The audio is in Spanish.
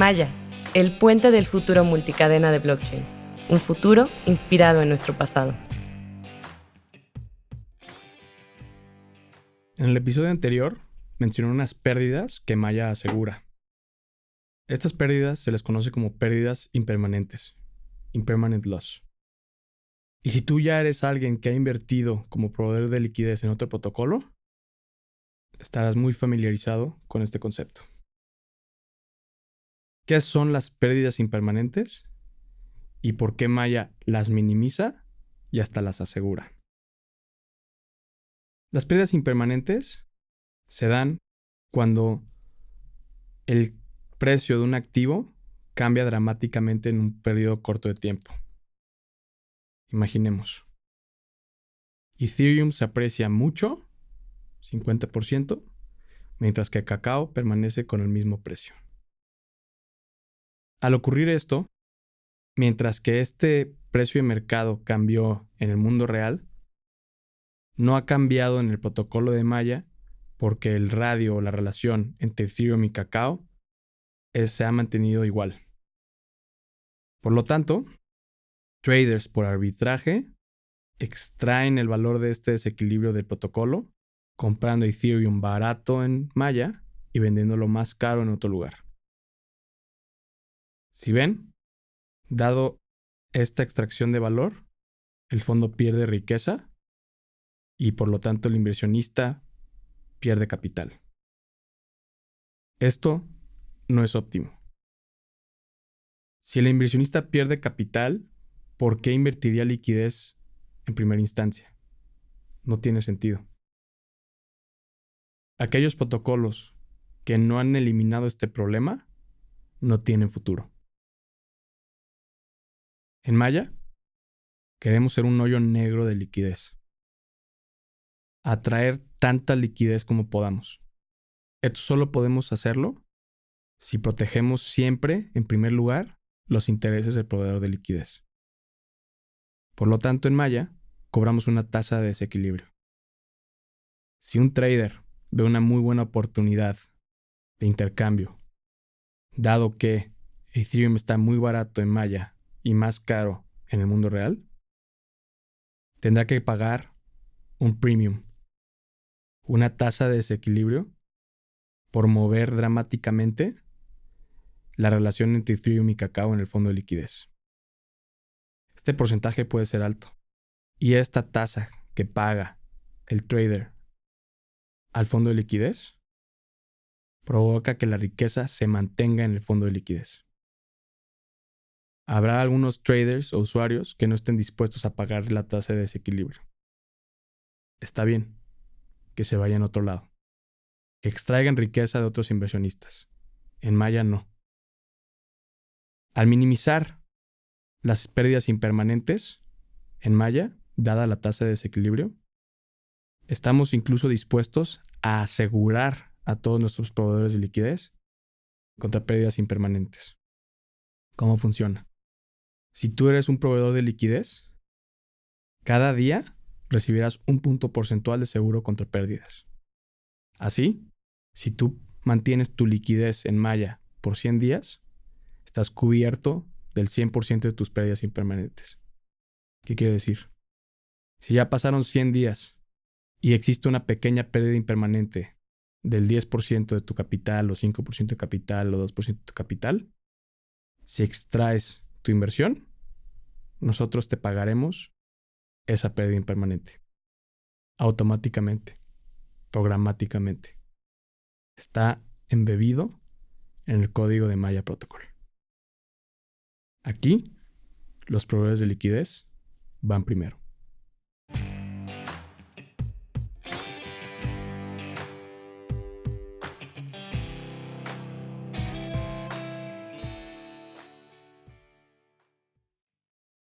Maya, el puente del futuro multicadena de blockchain. Un futuro inspirado en nuestro pasado. En el episodio anterior mencioné unas pérdidas que Maya asegura. Estas pérdidas se les conoce como pérdidas impermanentes, impermanent loss. Y si tú ya eres alguien que ha invertido como proveedor de liquidez en otro protocolo, estarás muy familiarizado con este concepto. ¿Qué son las pérdidas impermanentes? ¿Y por qué Maya las minimiza y hasta las asegura? Las pérdidas impermanentes se dan cuando el precio de un activo cambia dramáticamente en un periodo corto de tiempo. Imaginemos. Ethereum se aprecia mucho, 50%, mientras que cacao permanece con el mismo precio. Al ocurrir esto, mientras que este precio de mercado cambió en el mundo real, no ha cambiado en el protocolo de Maya porque el radio o la relación entre Ethereum y cacao se ha mantenido igual. Por lo tanto, traders por arbitraje extraen el valor de este desequilibrio del protocolo comprando Ethereum barato en Maya y vendiéndolo más caro en otro lugar. Si ven, dado esta extracción de valor, el fondo pierde riqueza y por lo tanto el inversionista pierde capital. Esto no es óptimo. Si el inversionista pierde capital, ¿por qué invertiría liquidez en primera instancia? No tiene sentido. Aquellos protocolos que no han eliminado este problema no tienen futuro. En Maya, queremos ser un hoyo negro de liquidez. Atraer tanta liquidez como podamos. Esto solo podemos hacerlo si protegemos siempre, en primer lugar, los intereses del proveedor de liquidez. Por lo tanto, en Maya, cobramos una tasa de desequilibrio. Si un trader ve una muy buena oportunidad de intercambio, dado que Ethereum está muy barato en Maya y más caro en el mundo real, tendrá que pagar un premium, una tasa de desequilibrio por mover dramáticamente la relación entre Ethereum y cacao en el fondo de liquidez. Este porcentaje puede ser alto. Y esta tasa que paga el trader al fondo de liquidez provoca que la riqueza se mantenga en el fondo de liquidez. Habrá algunos traders o usuarios que no estén dispuestos a pagar la tasa de desequilibrio. Está bien, que se vayan a otro lado. Que extraigan riqueza de otros inversionistas. En Maya no. Al minimizar las pérdidas impermanentes en Maya, dada la tasa de desequilibrio, estamos incluso dispuestos a asegurar a todos nuestros proveedores de liquidez contra pérdidas impermanentes. ¿Cómo funciona? Si tú eres un proveedor de liquidez, cada día recibirás un punto porcentual de seguro contra pérdidas. Así, si tú mantienes tu liquidez en Maya por 100 días, estás cubierto del 100% de tus pérdidas impermanentes. ¿Qué quiere decir? Si ya pasaron 100 días y existe una pequeña pérdida impermanente del 10% de tu capital o 5% de capital o 2% de tu capital, si extraes tu inversión, nosotros te pagaremos esa pérdida impermanente. Automáticamente, programáticamente. Está embebido en el código de Maya Protocol. Aquí, los proveedores de liquidez van primero.